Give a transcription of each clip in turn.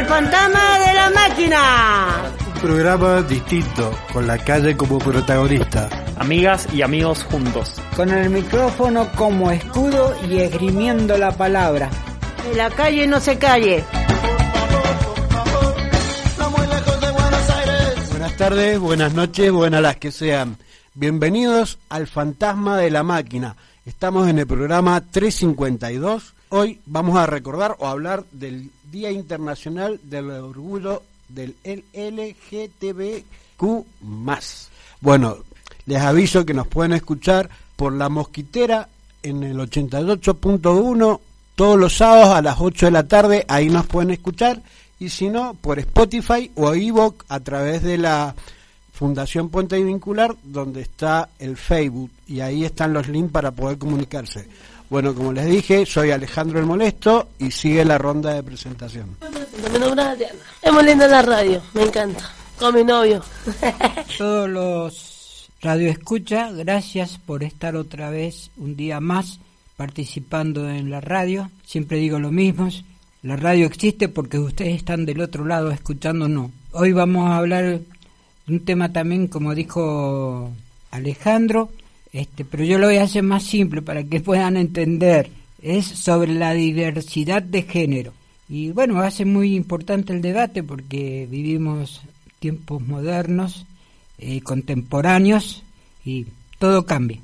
El fantasma de la máquina. Un programa distinto, con la calle como protagonista. Amigas y amigos juntos. Con el micrófono como escudo y esgrimiendo la palabra. Que la calle no se calle. Buenas tardes, buenas noches, buenas las que sean. Bienvenidos al Fantasma de la Máquina. Estamos en el programa 352. Hoy vamos a recordar o hablar del Día Internacional del Orgullo del LGTBQ+. Bueno, les aviso que nos pueden escuchar por La Mosquitera en el 88.1 todos los sábados a las 8 de la tarde, ahí nos pueden escuchar y si no, por Spotify o Evoc a través de la Fundación Puente y Vincular, donde está el Facebook y ahí están los links para poder comunicarse. Bueno, como les dije, soy Alejandro el Molesto y sigue la ronda de presentación. Mi nombre es. Es muy linda la radio, me encanta. Con mi novio. Todos los radioescucha, gracias por estar otra vez un día más participando en la radio. Siempre digo lo mismo, la radio existe porque ustedes están del otro lado escuchándonos. Hoy vamos a hablar de un tema también, como dijo Alejandro, este, pero yo lo voy a hacer más simple para que puedan entender. Es sobre la diversidad de género. Y bueno, va a ser muy importante el debate porque vivimos tiempos modernos, eh, contemporáneos y todo cambia.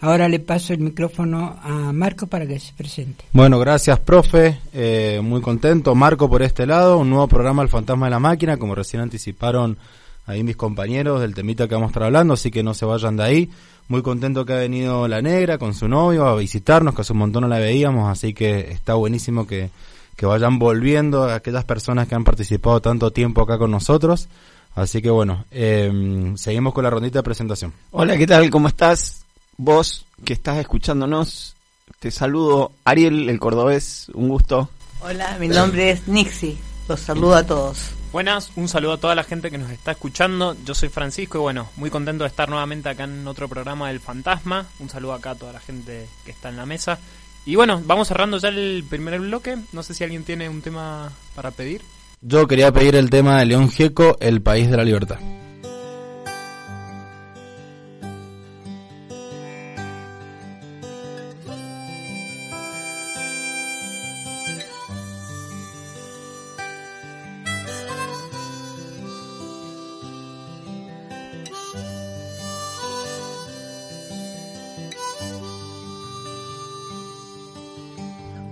Ahora le paso el micrófono a Marco para que se presente. Bueno, gracias, profe. Eh, muy contento. Marco por este lado, un nuevo programa El Fantasma de la Máquina, como recién anticiparon ahí mis compañeros del temita que vamos a estar hablando, así que no se vayan de ahí. Muy contento que ha venido la negra con su novio a visitarnos, que hace un montón no la veíamos, así que está buenísimo que, que vayan volviendo a aquellas personas que han participado tanto tiempo acá con nosotros. Así que bueno, eh, seguimos con la rondita de presentación. Hola, ¿qué tal? ¿Cómo estás? Vos que estás escuchándonos, te saludo Ariel, el cordobés, un gusto. Hola, mi nombre es Nixie, los saludo a todos. Buenas, un saludo a toda la gente que nos está escuchando. Yo soy Francisco y bueno, muy contento de estar nuevamente acá en otro programa del Fantasma. Un saludo acá a toda la gente que está en la mesa. Y bueno, vamos cerrando ya el primer bloque. No sé si alguien tiene un tema para pedir. Yo quería pedir el tema de León Gieco, El País de la Libertad.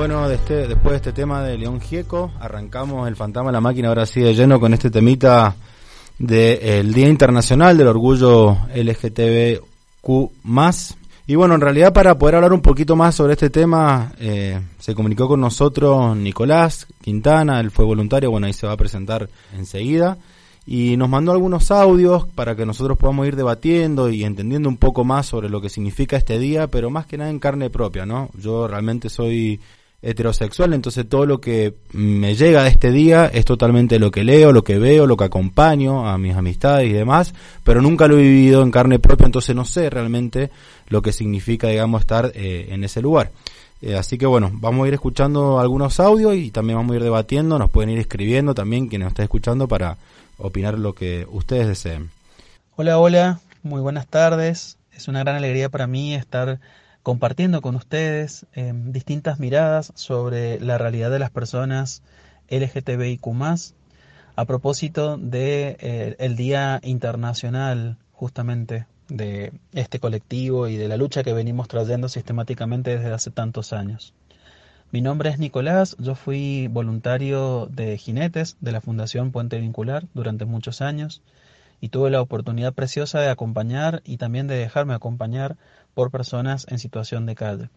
Bueno, de este- después de este tema de León Gieco, arrancamos el fantasma la máquina ahora sí de lleno con este temita del Día Internacional del Orgullo LGTBQ+. Y bueno, en realidad para poder hablar un poquito más sobre este tema, eh, se comunicó con nosotros Nicolás Quintana, él fue voluntario, bueno, ahí se va a presentar enseguida. Y nos mandó algunos audios para que nosotros podamos ir debatiendo y entendiendo un poco más sobre lo que significa este día, pero más que nada en carne propia, ¿no? Yo realmente soy heterosexual, entonces todo lo que me llega de este día es totalmente lo que leo, lo que veo, lo que acompaño a mis amistades y demás, pero nunca lo he vivido en carne propia, entonces no sé realmente lo que significa, digamos, estar eh, en ese lugar. Eh, así que bueno, vamos a ir escuchando algunos audios y también vamos a ir debatiendo, nos pueden ir escribiendo también quienes nos estén escuchando para opinar lo que ustedes deseen. Hola, hola, muy buenas tardes. Es una gran alegría para mí estar compartiendo con ustedes eh, distintas miradas sobre la realidad de las personas LGTBIQ a propósito de eh, Día Internacional justamente de este colectivo y de la lucha que venimos trayendo sistemáticamente desde hace tantos años. Mi nombre es Nicolás, yo fui voluntario de jinetes de la Fundación Puente Vincular durante muchos años y tuve la oportunidad preciosa de acompañar y también de dejarme acompañar por personas en situación de calle.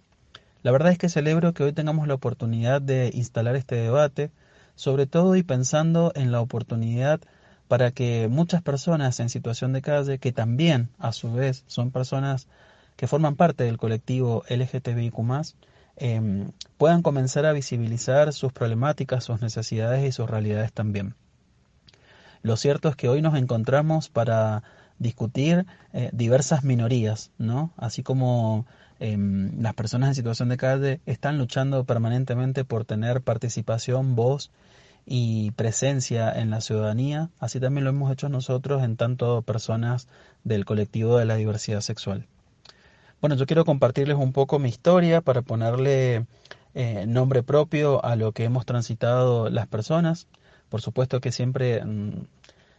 La verdad es que celebro que hoy tengamos la oportunidad de instalar este debate, sobre todo y pensando en la oportunidad para que muchas personas en situación de calle, que también a su vez son personas que forman parte del colectivo LGTBIQ+, eh, puedan comenzar a visibilizar sus problemáticas, sus necesidades y sus realidades también. Lo cierto es que hoy nos encontramos para discutir eh, diversas minorías, ¿no? Así como eh, las personas en situación de calle están luchando permanentemente por tener participación, voz y presencia en la ciudadanía, así también lo hemos hecho nosotros en tanto personas del colectivo de la diversidad sexual. Bueno, yo quiero compartirles un poco mi historia para ponerle eh, nombre propio a lo que hemos transitado las personas. Por supuesto que siempre mmm,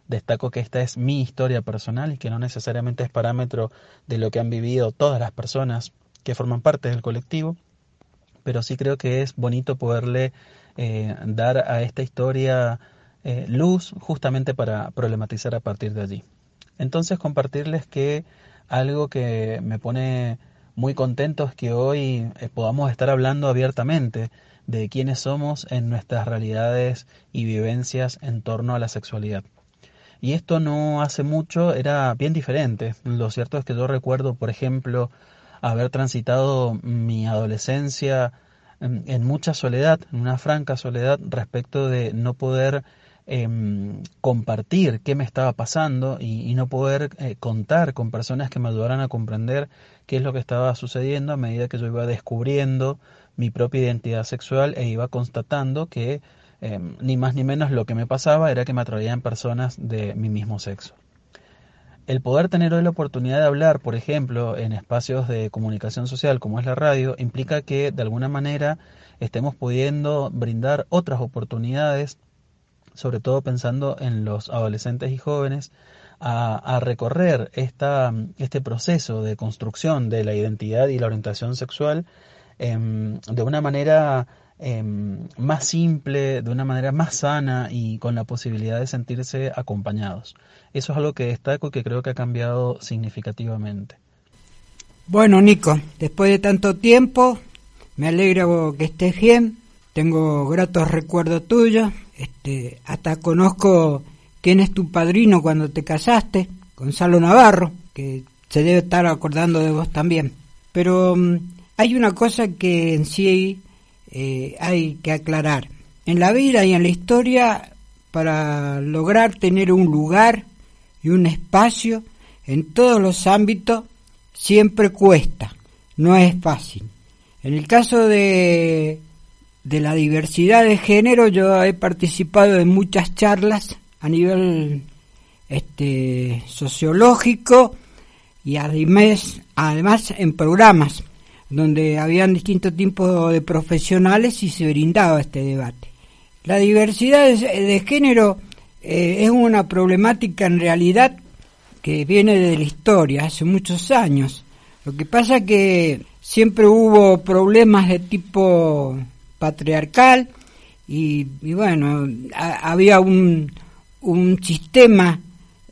destaco que esta es mi historia personal y que no necesariamente es parámetro de lo que han vivido todas las personas que forman parte del colectivo, pero sí creo que es bonito poderle eh, dar a esta historia eh, luz justamente para problematizar a partir de allí. Entonces compartirles que algo que me pone muy contento es que hoy eh, podamos estar hablando abiertamente de quiénes somos en nuestras realidades y vivencias en torno a la sexualidad. Y esto no hace mucho era bien diferente. Lo cierto es que yo recuerdo, por ejemplo, haber transitado mi adolescencia en, en mucha soledad, en una franca soledad respecto de no poder eh, compartir qué me estaba pasando y, y no poder eh, contar con personas que me ayudaran a comprender qué es lo que estaba sucediendo a medida que yo iba descubriendo mi propia identidad sexual e iba constatando que eh, ni más ni menos lo que me pasaba era que me atraían personas de mi mismo sexo. El poder tener hoy la oportunidad de hablar, por ejemplo, en espacios de comunicación social como es la radio, implica que de alguna manera estemos pudiendo brindar otras oportunidades, sobre todo pensando en los adolescentes y jóvenes, a, recorrer esta, este proceso de construcción de la identidad y la orientación sexual eh, de una manera eh, más simple, de una manera más sana y con la posibilidad de sentirse acompañados. Eso es algo que destaco y que creo que ha cambiado significativamente. Bueno, Nico, después de tanto tiempo, me alegra que estés bien. Tengo gratos recuerdos tuyos. Este, hasta conozco quién es tu padrino cuando te casaste, Gonzalo Navarro, que se debe estar acordando de vos también. Pero um, hay una cosa que en sí eh, hay que aclarar. En la vida y en la historia, para lograr tener un lugar y un espacio en todos los ámbitos, siempre cuesta, no es fácil. En el caso de, de la diversidad de género, yo he participado en muchas charlas a nivel este, sociológico y además, además en programas donde habían distintos tipos de profesionales y se brindaba este debate. La diversidad de, género eh, es una problemática en realidad que viene de la historia, hace muchos años. Lo que pasa que siempre hubo problemas de tipo patriarcal y, bueno, ha- había un, un sistema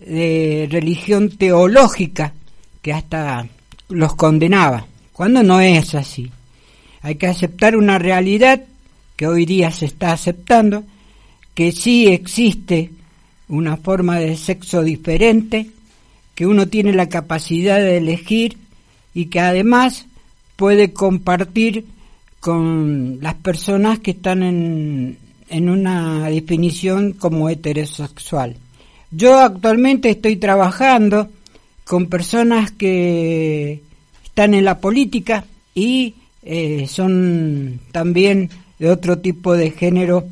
de religión teológica que hasta los condenaba, cuando no es así. Hay que aceptar una realidad que hoy día se está aceptando, que sí existe una forma de sexo diferente, que uno tiene la capacidad de elegir y que además puede compartir con las personas que están en, en una definición como heterosexual. Yo actualmente estoy trabajando con personas que están en la política y eh, son también de otro tipo de género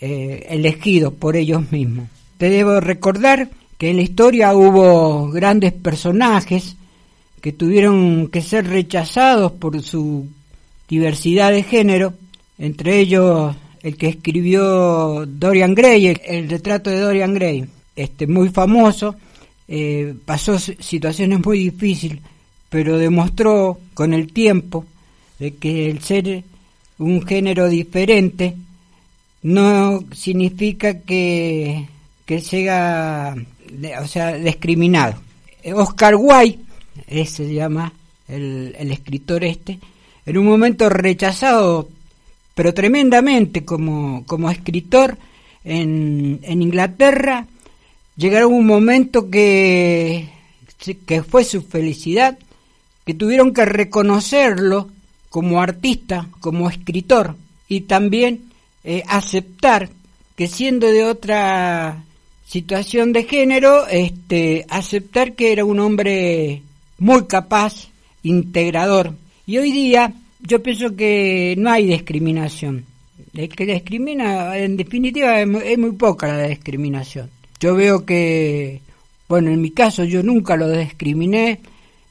eh, elegidos por ellos mismos. Te debo recordar que en la historia hubo grandes personajes que tuvieron que ser rechazados por su diversidad de género, entre ellos el que escribió Dorian Gray, el, retrato de Dorian Gray, este muy famoso, eh, pasó si- situaciones muy difíciles, pero demostró con el tiempo de que el ser un género diferente no significa que, que sea o sea, discriminado. Oscar Wilde, ese se llama el, el escritor este, en un momento rechazado, pero tremendamente como, como escritor en, en Inglaterra, llegaron un momento que, que fue su felicidad, que tuvieron que reconocerlo como artista, como escritor, y también eh, aceptar que siendo de otra situación de género, este, aceptar que era un hombre muy capaz, integrador. Y hoy día yo pienso que no hay discriminación. El que discrimina, en definitiva, es muy, es muy poca la discriminación. Yo veo que, bueno, en mi caso yo nunca lo discriminé,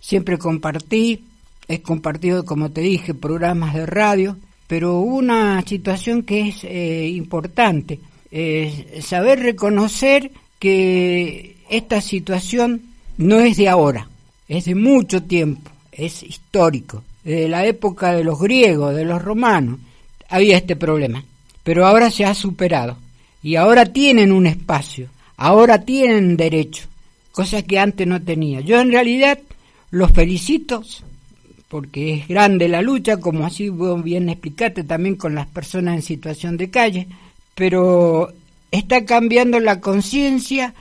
siempre compartí, he compartido, como te dije, programas de radio, pero una situación que es eh, importante, es saber reconocer que esta situación no es de ahora, es de mucho tiempo, es histórico. Desde la época de los griegos, de los romanos, había este problema, pero ahora se ha superado y ahora tienen un espacio, ahora tienen derecho, cosa que antes no tenía. Yo en realidad los felicito porque es grande la lucha, como así vos bien explicaste también con las personas en situación de calle, pero está cambiando la conciencia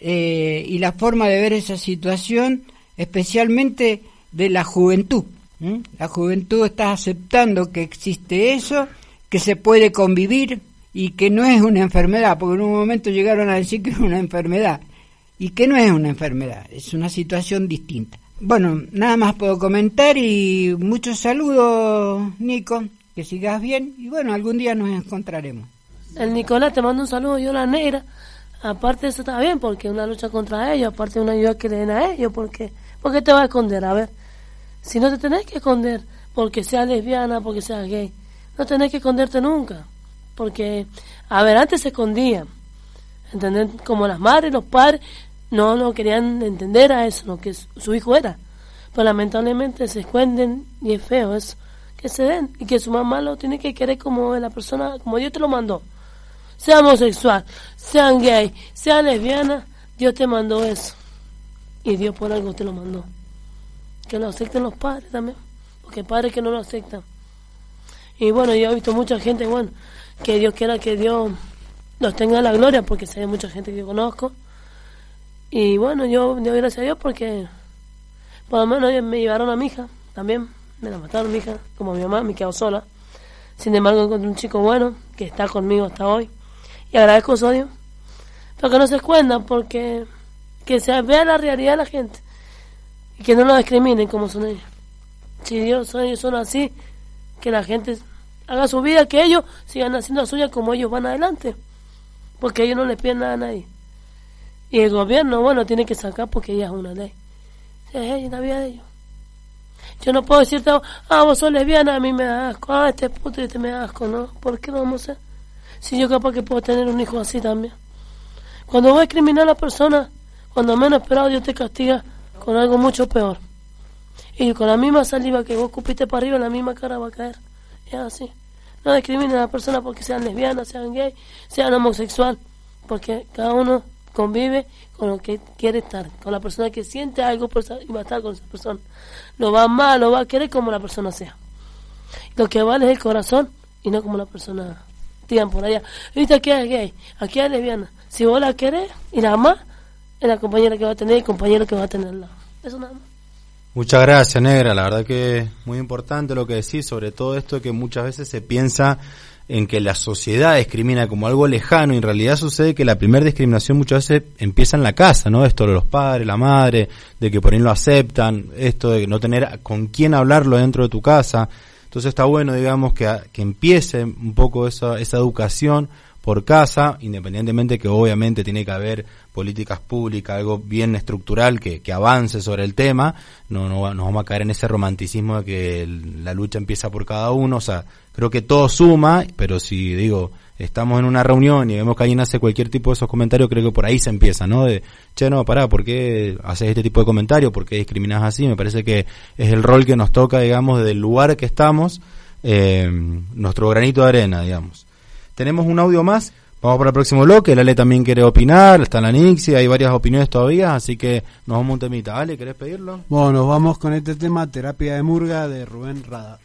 eh, y la forma de ver esa situación, especialmente de la juventud. La juventud está aceptando que existe eso, que se puede convivir y que no es una enfermedad, porque en un momento llegaron a decir que es una enfermedad y que no es una enfermedad, es una situación distinta. Bueno, nada más puedo comentar y muchos saludos, Nico, que sigas bien y bueno, algún día nos encontraremos. El Nicolás te manda un saludo, yo la negra. Aparte eso está bien, porque una lucha contra ellos, aparte una ayuda que le den a ellos, porque ¿por qué te vas a esconder? A ver, si no te tenés que esconder porque seas lesbiana, porque seas gay, no tenés que esconderte nunca. Porque, a ver, antes se escondían, ¿entendés? Como las madres, los padres, no, no querían entender a eso, lo que su hijo era. Pero lamentablemente se esconden y es feo eso, que se den y que su mamá lo tiene que querer como la persona, como Dios te lo mandó. Sea homosexual, sean gay, sean lesbiana, Dios te mandó eso. Y Dios por algo te lo mandó. Que lo acepten los padres también, porque padres que no lo aceptan. Y bueno, yo he visto mucha gente, bueno, que Dios quiera que Dios los tenga en la gloria, porque sé mucha gente que yo conozco. Y bueno, yo doy gracias a Dios porque por lo menos ellos me llevaron a mi hija también, me la mataron mi hija, como mi mamá, me quedo sola. Sin embargo, encontré un chico bueno que está conmigo hasta hoy. Y agradezco a Dios. Pero que no se escondan porque que se vea la realidad de la gente y que no lo discriminen como son ellos. Si Dios son, ellos son así, que la gente haga su vida, que ellos sigan haciendo la suya como ellos van adelante. Porque ellos no les piden nada a nadie. Y el gobierno, bueno, tiene que sacar porque ya es una ley. Es la vida de ellos. Yo no puedo decirte, ah, vos sos lesbiana, a mí me da asco, ah, este puto y este me da asco, ¿no? ¿Por qué no vamos a hacer? Si yo capaz que puedo tener un hijo así también. Cuando vos discriminar a la persona, cuando menos esperado Dios te castiga con algo mucho peor. Y con la misma saliva que vos cupiste para arriba, la misma cara va a caer. Es así. No discriminen a la persona porque sean lesbianas, sean gay, sean homosexual, porque cada uno convive con lo que quiere estar, con la persona que siente algo por y va a estar con esa persona. Lo va amar, lo va a querer como la persona sea. Lo que vale es el corazón y no como la persona digan por allá. Viste, aquí es gay, aquí es lesbiana. Si vos la querés y la amás, es la compañera que va a tener y el compañero que va a tenerla. Eso nada más. Muchas gracias, Negra. La verdad que es muy importante lo que decís, sobre todo esto que muchas veces se piensa en que la sociedad discrimina como algo lejano y en realidad sucede que la primera discriminación muchas veces empieza en la casa, ¿no? Esto de los padres, la madre, de que por ahí lo aceptan, esto de no tener con quién hablarlo dentro de tu casa. Entonces está bueno, digamos, que, que empiece un poco esa, esa educación por casa, independientemente que obviamente tiene que haber políticas públicas, algo bien estructural que, que avance sobre el tema, no, no nos vamos a caer en ese romanticismo de que la lucha empieza por cada uno, o sea, creo que todo suma, pero si digo, estamos en una reunión y vemos que alguien hace cualquier tipo de esos comentarios, creo que por ahí se empieza, ¿no? De, che, no, pará, ¿por qué haces este tipo de comentarios? ¿Por qué discriminás así? Me parece que es el rol que nos toca, digamos, del lugar que estamos, eh, nuestro granito de arena, digamos. Tenemos un audio más. Vamos para el próximo bloque. Lale también quiere opinar. Está la Nixie. Hay varias opiniones todavía. Así que nos vamos un temita. Ale, ¿querés pedirlo? Bueno, nos vamos con este tema, Terapia de Murga, de Rubén Rada.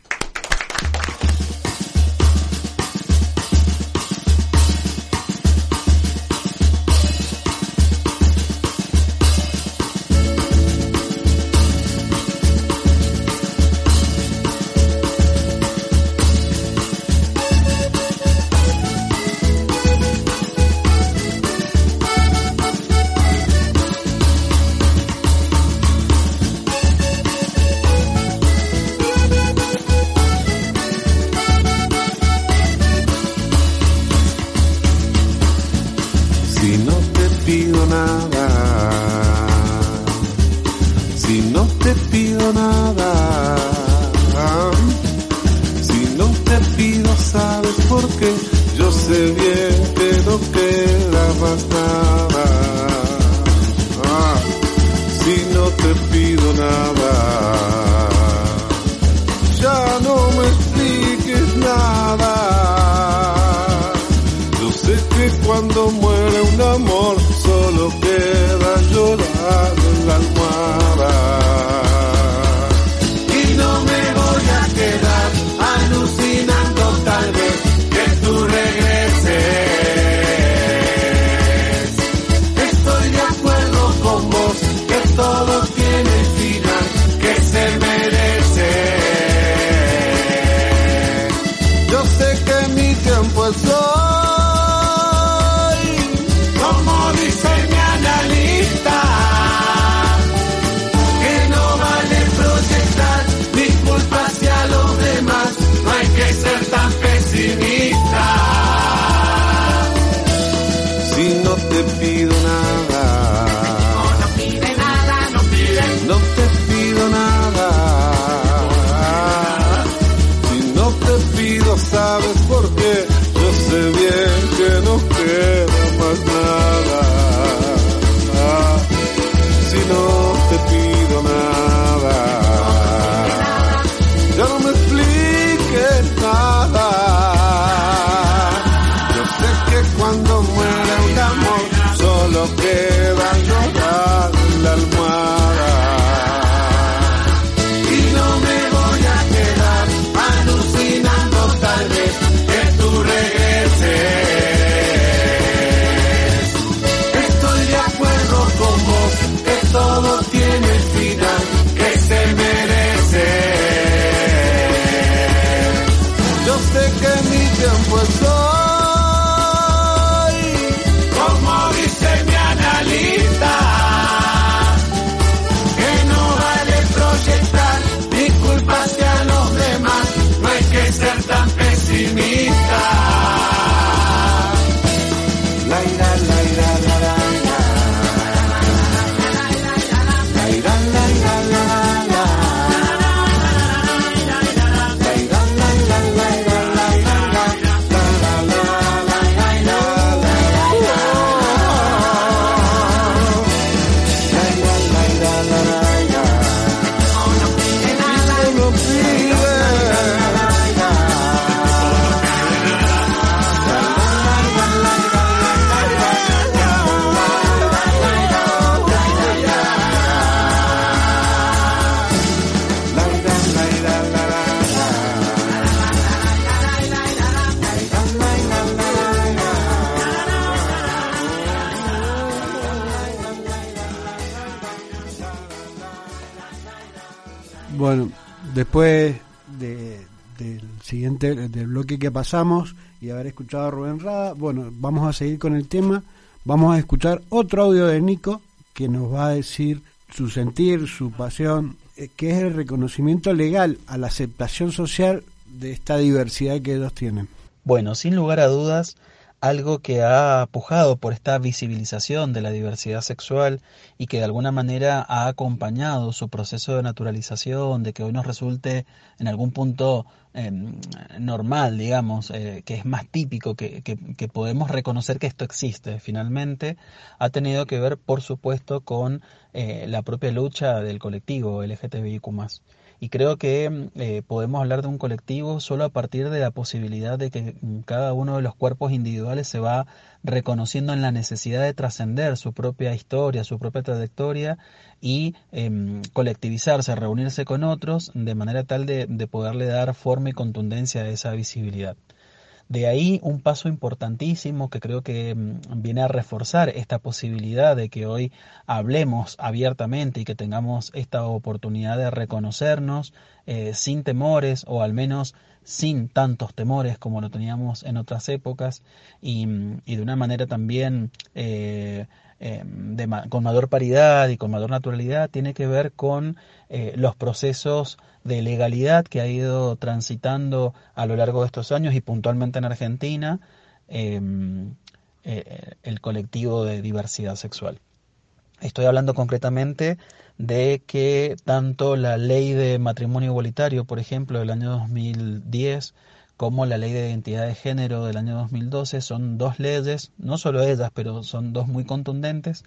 Siguiente del bloque que pasamos y haber escuchado a Rubén Rada, bueno, vamos a seguir con el tema. Vamos a escuchar otro audio de Nico que nos va a decir su sentir, su pasión, eh, que es el reconocimiento legal a la aceptación social de esta diversidad que ellos tienen. Bueno, sin lugar a dudas, algo que ha pujado por esta visibilización de la diversidad sexual y que de alguna manera ha acompañado su proceso de naturalización, de que hoy nos resulte en algún punto em, normal, digamos, eh, que es más típico, que, que, podemos reconocer que esto existe finalmente, ha tenido que ver, por supuesto, con eh, la propia lucha del colectivo LGTBIQ y creo que eh, podemos hablar de un colectivo solo a partir de la posibilidad de que mm, cada uno de los cuerpos individuales se va reconociendo en la necesidad de trascender su propia historia, su propia trayectoria y em, colectivizarse, reunirse con otros de manera tal de poderle dar forma y contundencia a esa visibilidad. De ahí un paso importantísimo que creo que mm, viene a reforzar esta posibilidad de que hoy hablemos abiertamente y que tengamos esta oportunidad de reconocernos eh, sin temores o al menos sin tantos temores como lo teníamos en otras épocas y, mm, de una manera también eh, eh, con mayor paridad y con mayor naturalidad tiene que ver con eh, los procesos de legalidad que ha ido transitando a lo largo de estos años y puntualmente en Argentina em, eh, el colectivo de diversidad sexual. Estoy hablando concretamente de que tanto la ley de matrimonio igualitario, por ejemplo, del año 2010, como la ley de identidad de género del año 2012 son dos leyes, no solo ellas, pero son dos muy contundentes,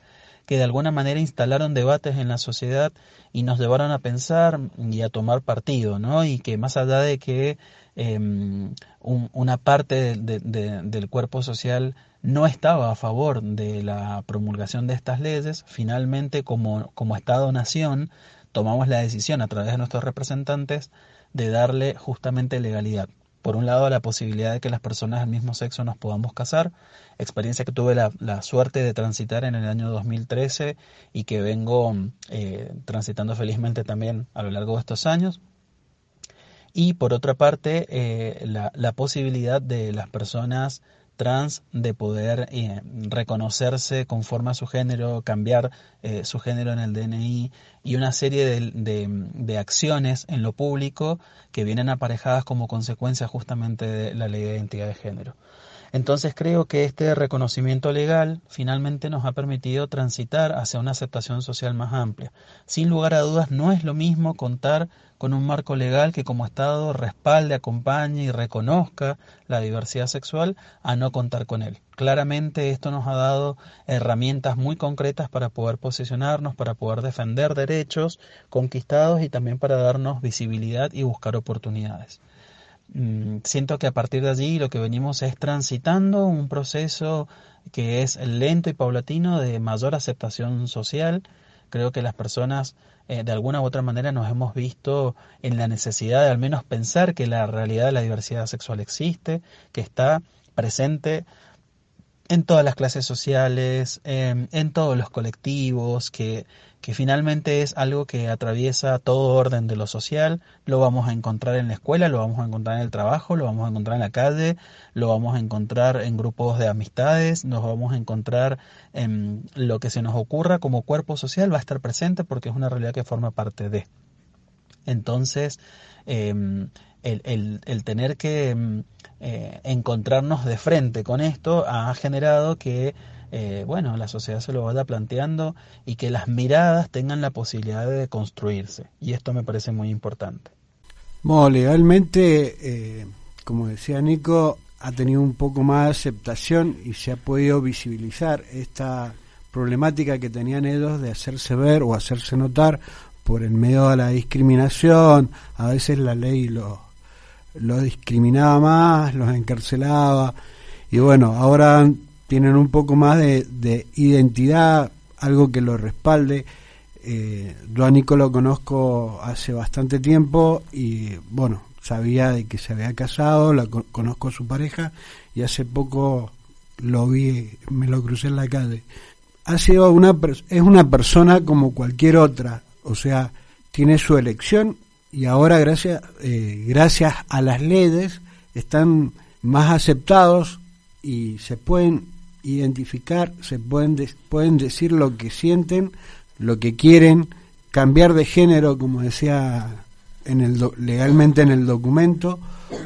que de alguna manera instalaron debates en la sociedad y nos llevaron a pensar y a tomar partido, ¿no? Y que más allá de que em, una parte del cuerpo social no estaba a favor de la promulgación de estas leyes, finalmente como, como Estado-Nación tomamos la decisión a través de nuestros representantes de darle justamente legalidad por un lado, la posibilidad de que las personas del mismo sexo nos podamos casar, experiencia que tuve la, suerte de transitar en el año 2013 y que vengo eh, transitando felizmente también a lo largo de estos años. Y por otra parte, eh, la, la posibilidad de las personas trans de poder eh, reconocerse conforme a su género, cambiar eh, su género en el DNI y una serie de, de, acciones en lo público que vienen aparejadas como consecuencia justamente de la ley de identidad de género. Entonces creo que este reconocimiento legal finalmente nos ha permitido transitar hacia una aceptación social más amplia. Sin lugar a dudas, no es lo mismo contar con un marco legal que como Estado respalde, acompañe y reconozca la diversidad sexual a no contar con él. Claramente esto nos ha dado herramientas muy concretas para poder posicionarnos, para poder defender derechos conquistados y también para darnos visibilidad y buscar oportunidades. Mm, siento que a partir de allí lo que venimos es transitando un proceso que es lento y paulatino de mayor aceptación social. Creo que las personas eh, de alguna u otra manera nos hemos visto en la necesidad de al menos pensar que la realidad de la diversidad sexual existe, que está presente en todas las clases sociales, en todos los colectivos, que, que finalmente es algo que atraviesa todo orden de lo social, lo vamos a encontrar en la escuela, lo vamos a encontrar en el trabajo, lo vamos a encontrar en la calle, lo vamos a encontrar en grupos de amistades, nos vamos a encontrar en lo que se nos ocurra como cuerpo social, va a estar presente porque es una realidad que forma parte de. Entonces, em, el, el, tener que em, eh, encontrarnos de frente con esto ha generado que eh, bueno, la sociedad se lo vaya planteando y que las miradas tengan la posibilidad de construirse. Y esto me parece muy importante. Bueno, legalmente, eh, como decía Nico, ha tenido un poco más de aceptación y se ha podido visibilizar esta problemática que tenían ellos de hacerse ver o hacerse notar por el medio de la discriminación. A veces la ley lo, lo discriminaba más, los encarcelaba. Y bueno, ahora tienen un poco más de, identidad, algo que lo respalde. Eh, yo a Nico lo conozco hace bastante tiempo y bueno, sabía de que se había casado, la conozco a su pareja y hace poco lo vi, me lo crucé en la calle. Ha sido una es una persona como cualquier otra, o sea, tiene su elección y ahora gracias, eh, gracias a las leyes están más aceptados y se pueden identificar, se pueden, de- pueden decir lo que sienten, lo que quieren, cambiar de género, como decía en el do- legalmente en el documento,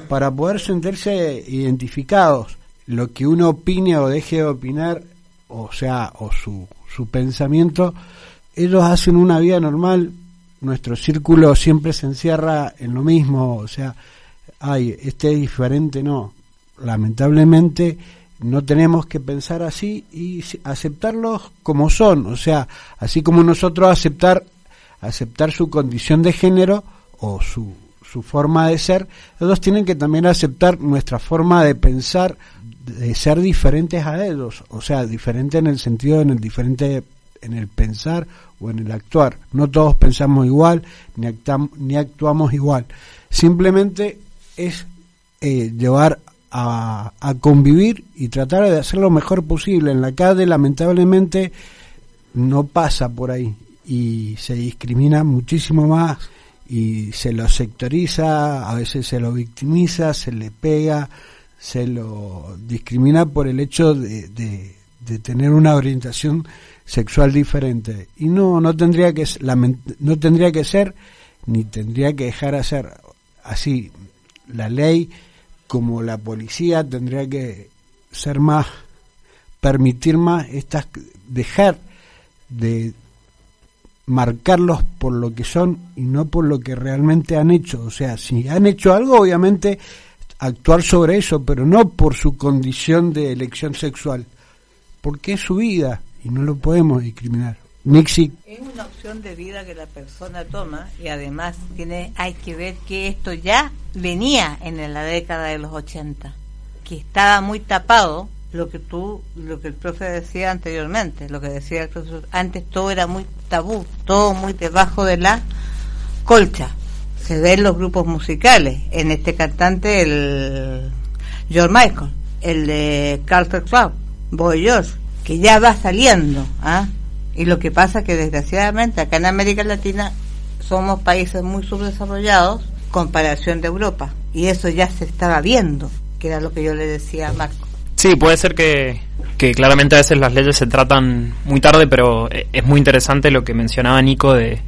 para poder sentirse identificados. Lo que uno opine o deje de opinar, o sea, o su, su pensamiento, ellos hacen una vida normal, nuestro círculo siempre se encierra en lo mismo, o sea, ay, este es diferente, no. Lamentablemente no tenemos que pensar así y aceptarlos como son, o sea, así como nosotros aceptar aceptar su condición de género o su, su forma de ser, ellos tienen que también aceptar nuestra forma de pensar, de ser diferentes a ellos, o sea, diferente en el sentido, en el diferente en el pensar o en el actuar. No todos pensamos igual, ni, ni actuamos igual. Simplemente es eh, llevar a, a convivir y tratar de hacer lo mejor posible. En la calle, lamentablemente, no pasa por ahí y se discrimina muchísimo más y se lo sectoriza, a veces se lo victimiza, se le pega, se lo discrimina por el hecho de, de- de tener una orientación sexual diferente y no no tendría que no tendría que ser ni tendría que dejar de ser así la ley como la policía tendría que ser más permitir más estas dejar de marcarlos por lo que son y no por lo que realmente han hecho. O sea, si han hecho algo, obviamente actuar sobre eso, pero no por su condición de elección sexual, porque es su vida y no lo podemos discriminar. Nixie, Es una opción de vida que la persona toma y además tiene hay que ver que esto ya venía en la década de los 80, que estaba muy tapado lo que tú, lo que el profe decía anteriormente, lo que decía el profesor, antes todo era muy tabú, todo muy debajo de la colcha. Se ven los grupos musicales, en este cantante el George Michael, el de Carter Club, George, que ya va saliendo, ¿ah? Y lo que pasa que desgraciadamente acá en América Latina somos países muy subdesarrollados comparación de Europa y eso ya se estaba viendo, que era lo que yo le decía a Marco. Sí, puede ser que, que claramente a veces las leyes se tratan muy tarde, pero eh, es muy interesante lo que mencionaba Nico de,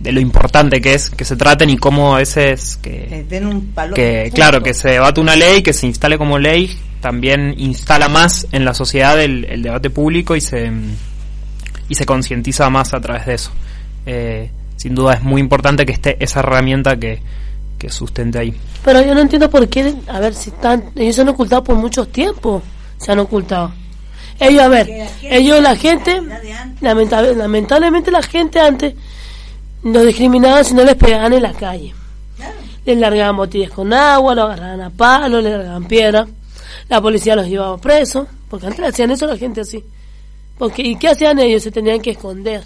de lo importante que es que se traten y cómo a veces que, den un palo. que claro, que se debate una ley, que se instale como ley, también instala más en la sociedad el, el debate público y se, y se concientiza más a través de eso. Eh, sin duda es muy importante que esté esa herramienta que, que sustente ahí. Pero yo no entiendo por qué, a ver, si están, ellos se han ocultado por mucho tiempo, se han ocultado. Ellos, a ver, ellos, la gente, lamentable- lamentablemente la gente antes los discriminaban si no les pegaban en la calle. Les largaban botellas con agua, los agarraban a palos, les largaban piedra. La policía los llevaba presos, porque antes hacían eso la gente así. Porque, ¿Y qué hacían ellos? Se tenían que esconder.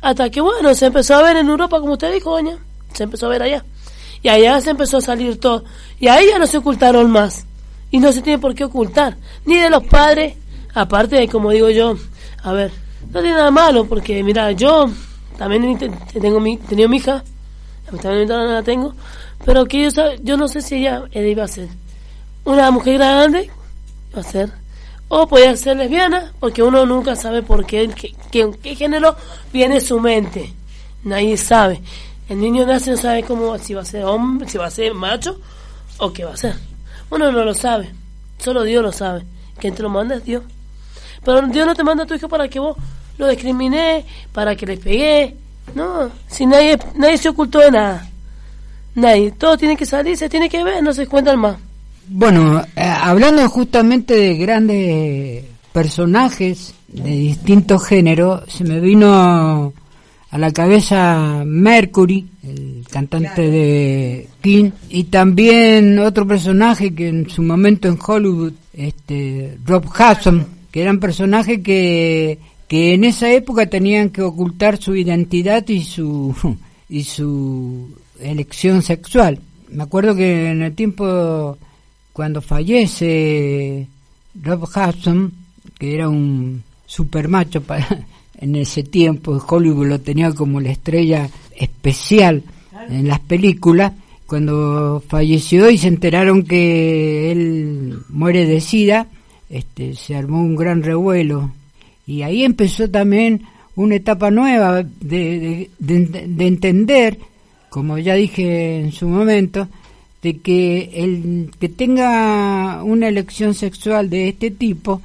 Hasta que, bueno, se empezó a ver en Europa, como usted dijo, doña. Se empezó a ver allá. Y allá se empezó a salir todo. Y ahí ya no se ocultaron más. Y no se tiene por qué ocultar. Ni de los padres. Aparte de, como digo yo, a ver, no tiene nada malo, porque mira, yo también te- te- tengo mi, tenía mi hija. No la tengo. Pero que yo, yo no sé si ella, ella iba a ser una mujer grande, va a ser. O podía ser lesbiana, porque uno nunca sabe por qué, qué, qué, género viene su mente. Nadie sabe. El niño nace no sabe cómo, si va a ser hombre, si va a ser macho o qué va a ser. Uno no lo sabe. Solo Dios lo sabe. Quien te lo manda es Dios. Pero Dios no te manda a tu hijo para que vos lo discrimines, para que le pegué. No, si nadie, nadie se ocultó de nada. Nadie. Todo tiene que salir, se tiene que ver, no se cuentan más. Bueno, eh, hablando justamente de grandes personajes de distintos géneros, se me vino a la cabeza Mercury, el cantante de King, y también otro personaje que en su momento en Hollywood, este Rob Hudson, que eran personajes que, que en esa época tenían que ocultar su identidad y su y su elección sexual. Me acuerdo que en el tiempo cuando fallece Rob Hudson, que era un super macho para, en ese tiempo, Hollywood lo tenía como la estrella especial. en las películas, cuando falleció y se enteraron que él muere de sida, este, se armó un gran revuelo. Y ahí empezó también una etapa nueva de, de, entender, como ya dije en su momento, de que el que tenga una elección sexual de este tipo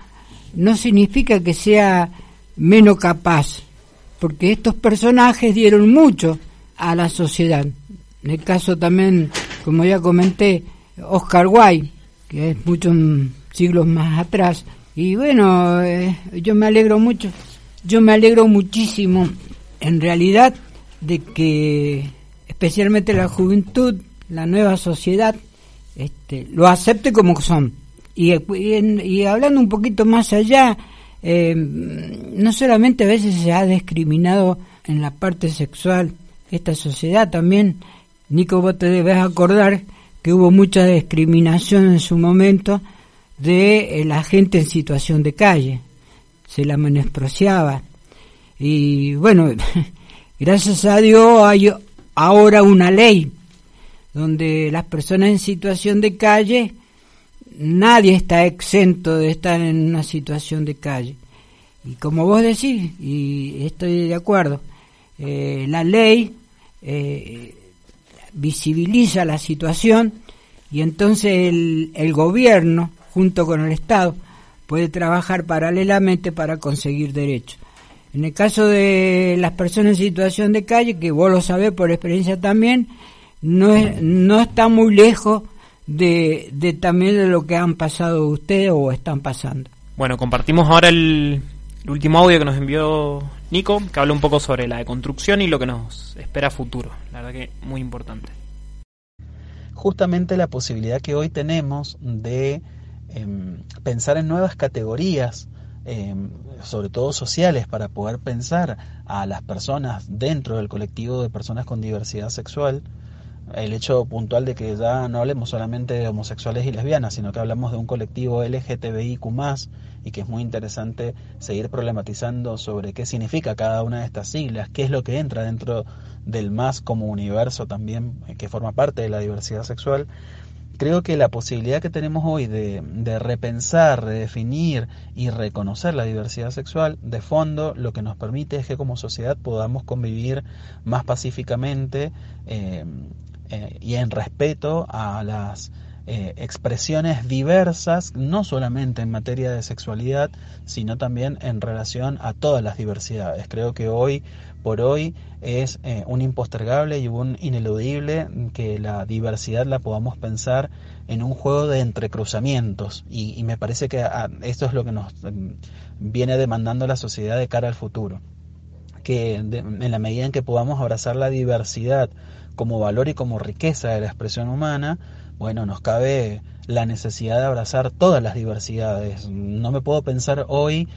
no significa que sea menos capaz, porque estos personajes dieron mucho a la sociedad. En el caso también, como ya comenté, Oscar Wilde, que es muchos siglos más atrás. Y bueno, eh, yo me alegro mucho, yo me alegro muchísimo, en realidad, de que especialmente la juventud, la nueva sociedad, este, lo acepte como son. Y, y, hablando un poquito más allá, eh, no solamente a veces se ha discriminado en la parte sexual esta sociedad, también Nico, vos te debes acordar que hubo mucha discriminación en su momento de eh, la gente en situación de calle. Se la menospreciaba. Y bueno, gracias a Dios hay ahora una ley donde las personas en situación de calle, nadie está exento de estar en una situación de calle. Y como vos decís, y estoy de acuerdo, eh, la ley eh, visibiliza la situación y entonces el, el gobierno, junto con el Estado, puede trabajar paralelamente para conseguir derechos. En el caso de las personas en situación de calle, que vos lo sabés por experiencia también, no, es, no está muy lejos de, de también de lo que han pasado ustedes o están pasando. Bueno, compartimos ahora el, el último audio que nos envió Nico, que habla un poco sobre la deconstrucción y lo que nos espera a futuro. La verdad que muy importante. Justamente la posibilidad que hoy tenemos de em, pensar en nuevas categorías, em, sobre todo sociales, para poder pensar a las personas dentro del colectivo de personas con diversidad sexual, el hecho puntual de que ya no hablemos solamente de homosexuales y lesbianas, sino que hablamos de un colectivo LGTBIQ y que es muy interesante seguir problematizando sobre qué significa cada una de estas siglas, qué es lo que entra dentro del más como universo también, eh, que forma parte de la diversidad sexual. Creo que la posibilidad que tenemos hoy de, de repensar, redefinir y reconocer la diversidad sexual, de fondo, lo que nos permite es que como sociedad podamos convivir más pacíficamente eh, eh, y en respeto a las eh, expresiones diversas, no solamente en materia de sexualidad, sino también en relación a todas las diversidades. Creo que hoy por hoy es eh, un impostergable y un ineludible que la diversidad la podamos pensar en un juego de entrecruzamientos y, me parece que ah, esto es lo que nos mm, viene demandando la sociedad de cara al futuro que en la medida en que podamos abrazar la diversidad como valor y como riqueza de la expresión humana, bueno, nos cabe la necesidad de abrazar todas las diversidades. No me puedo pensar hoy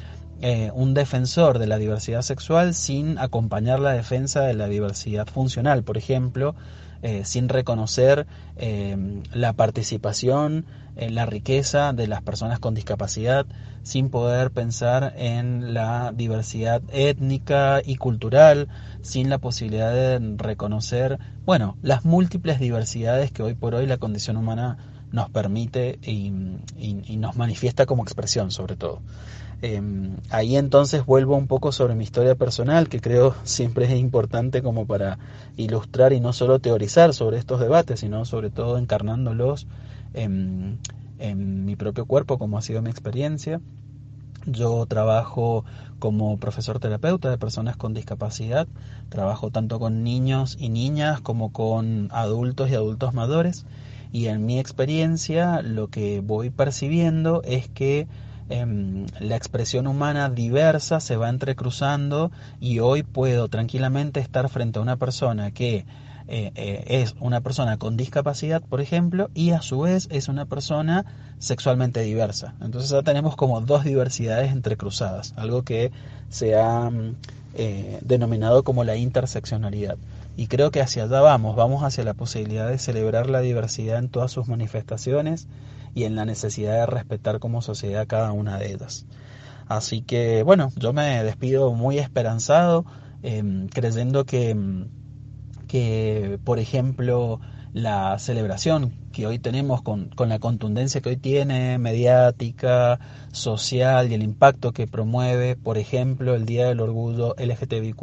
eh, un defensor de la diversidad sexual sin acompañar la defensa de la diversidad funcional, por ejemplo, eh, sin reconocer eh, la participación, en la riqueza de las personas con discapacidad, sin poder pensar en la diversidad étnica y cultural, sin la posibilidad de reconocer, bueno, las múltiples diversidades que hoy por hoy la condición humana nos permite y, nos manifiesta como expresión sobre todo. Em, ahí entonces vuelvo un poco sobre mi historia personal, que creo siempre es importante como para ilustrar y no solo teorizar sobre estos debates, sino sobre todo encarnándolos en, en mi propio cuerpo, como ha sido mi experiencia. Yo trabajo como profesor terapeuta de personas con discapacidad, trabajo tanto con niños y niñas como con adultos y adultos mayores y en mi experiencia lo que voy percibiendo es que em, la expresión humana diversa se va entrecruzando y hoy puedo tranquilamente estar frente a una persona que eh, eh, es una persona con discapacidad, por ejemplo, y a su vez es una persona sexualmente diversa. Entonces ya tenemos como dos diversidades entrecruzadas, algo que se ha mm, eh, denominado como la interseccionalidad. Y creo que hacia allá vamos, vamos hacia la posibilidad de celebrar la diversidad en todas sus manifestaciones y en la necesidad de respetar como sociedad cada una de ellas. Así que bueno, yo me despido muy esperanzado, em, creyendo que que, por ejemplo, la celebración que hoy tenemos con, con, la contundencia que hoy tiene, mediática, social y el impacto que promueve, por ejemplo, el Día del Orgullo LGTBIQ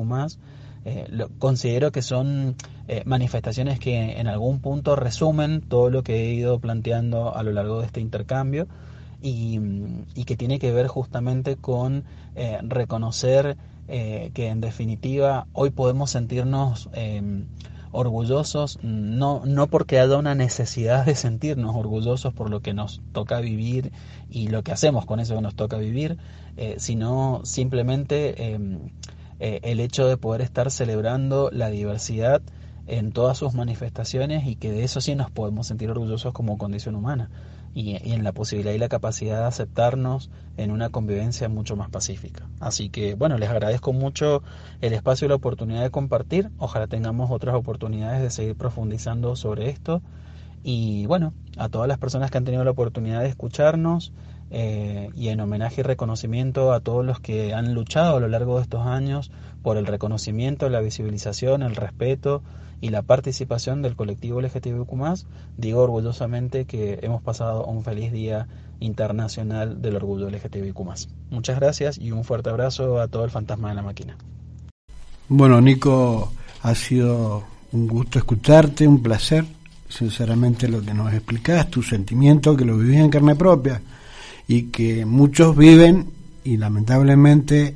eh, considero que son eh, manifestaciones que en algún punto resumen todo lo que he ido planteando a lo largo de este intercambio y, que tiene que ver justamente con eh, reconocer que en definitiva hoy podemos sentirnos em, orgullosos, no, no porque haya una necesidad de sentirnos orgullosos por lo que nos toca vivir y lo que hacemos con eso que nos toca vivir, sino simplemente em, eh, el hecho de poder estar celebrando la diversidad en todas sus manifestaciones y que de eso sí nos podemos sentir orgullosos como condición humana y, y, en la posibilidad y la capacidad de aceptarnos en una convivencia mucho más pacífica. Así que bueno, les agradezco mucho el espacio y la oportunidad de compartir. Ojalá tengamos otras oportunidades de seguir profundizando sobre esto. Y bueno, a todas las personas que han tenido la oportunidad de escucharnos eh, y en homenaje y reconocimiento a todos los que han luchado a lo largo de estos años por el reconocimiento, la visibilización, el respeto y la participación del colectivo LGTBIQ+, digo orgullosamente que hemos pasado un feliz día internacional del orgullo LGTBIQ+. Muchas gracias y un fuerte abrazo a todo el fantasma de la máquina. Bueno, Nico, ha sido un gusto escucharte, un placer, sinceramente lo que nos explicas, tu sentimiento, que lo vivís en carne propia y que muchos viven y lamentablemente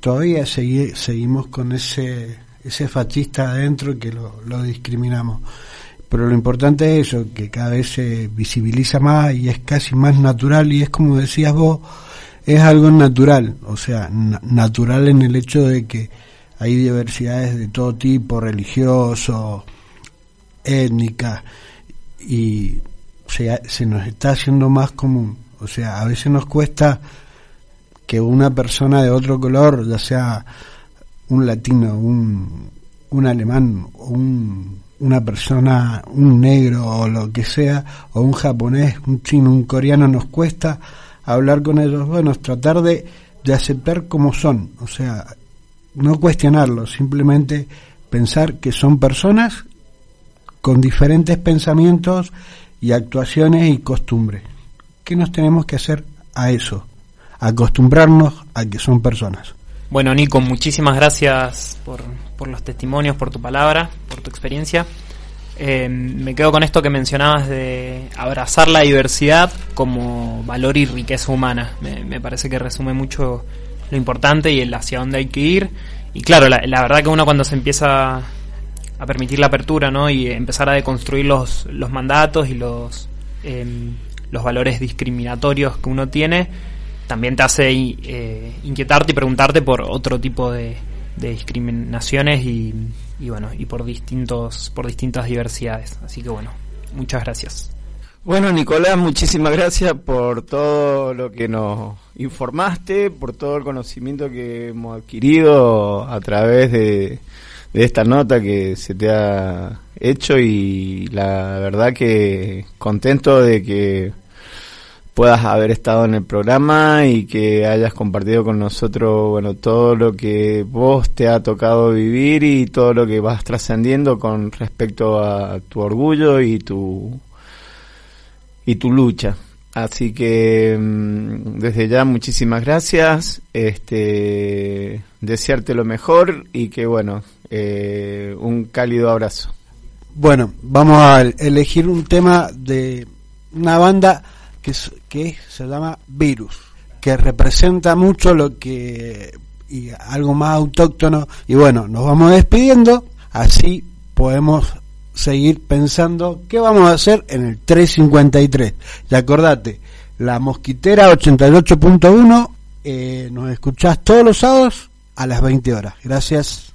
todavía segui seguimos con ese ese fascista adentro que lo, lo, discriminamos. Pero lo importante es eso, que cada vez se visibiliza más y es casi más natural y es como decías vos, es algo natural, o sea, na natural en el hecho de que hay diversidades de todo tipo, religioso, étnica, y se, se nos está haciendo más común. O sea, a veces nos cuesta que una persona de otro color, ya sea un latino, un, un alemán, un, una persona, un negro o lo que sea, o un japonés, un chino, un coreano, nos cuesta hablar con ellos, bueno, tratar de, de aceptar como son, o sea, no cuestionarlos, simplemente pensar que son personas con diferentes pensamientos y actuaciones y costumbres. ¿Qué nos tenemos que hacer a eso? Acostumbrarnos a que son personas. Bueno, Nico, muchísimas gracias por, por los testimonios, por tu palabra, por tu experiencia. Eh, me quedo con esto que mencionabas de abrazar la diversidad como valor y riqueza humana. Me, me parece que resume mucho lo importante y el hacia dónde hay que ir. Y claro, la, la, verdad que uno cuando se empieza a permitir la apertura ¿no? y empezar a deconstruir los, los mandatos y los, eh, los valores discriminatorios que uno tiene, también te hace eh, inquietarte y preguntarte por otro tipo de, de discriminaciones y, y, bueno y por distintos por distintas diversidades así que bueno muchas gracias bueno Nicolás muchísimas gracias por todo lo que nos informaste por todo el conocimiento que hemos adquirido a través de, de esta nota que se te ha hecho y la verdad que contento de que puedas haber estado en el programa y que hayas compartido con nosotros, bueno, todo lo que vos te ha tocado vivir y todo lo que vas trascendiendo con respecto a tu orgullo y tu y tu lucha. Así que desde ya muchísimas gracias, este desearte lo mejor y que bueno, eh, un cálido abrazo. Bueno, vamos a elegir un tema de una banda que, que se llama Virus, que representa mucho lo que y algo más autóctono y bueno, nos vamos despidiendo, así podemos seguir pensando qué vamos a hacer en el 353. Y acordate, la mosquitera 88.1, eh, nos escuchás todos los sábados a las 20 horas. Gracias.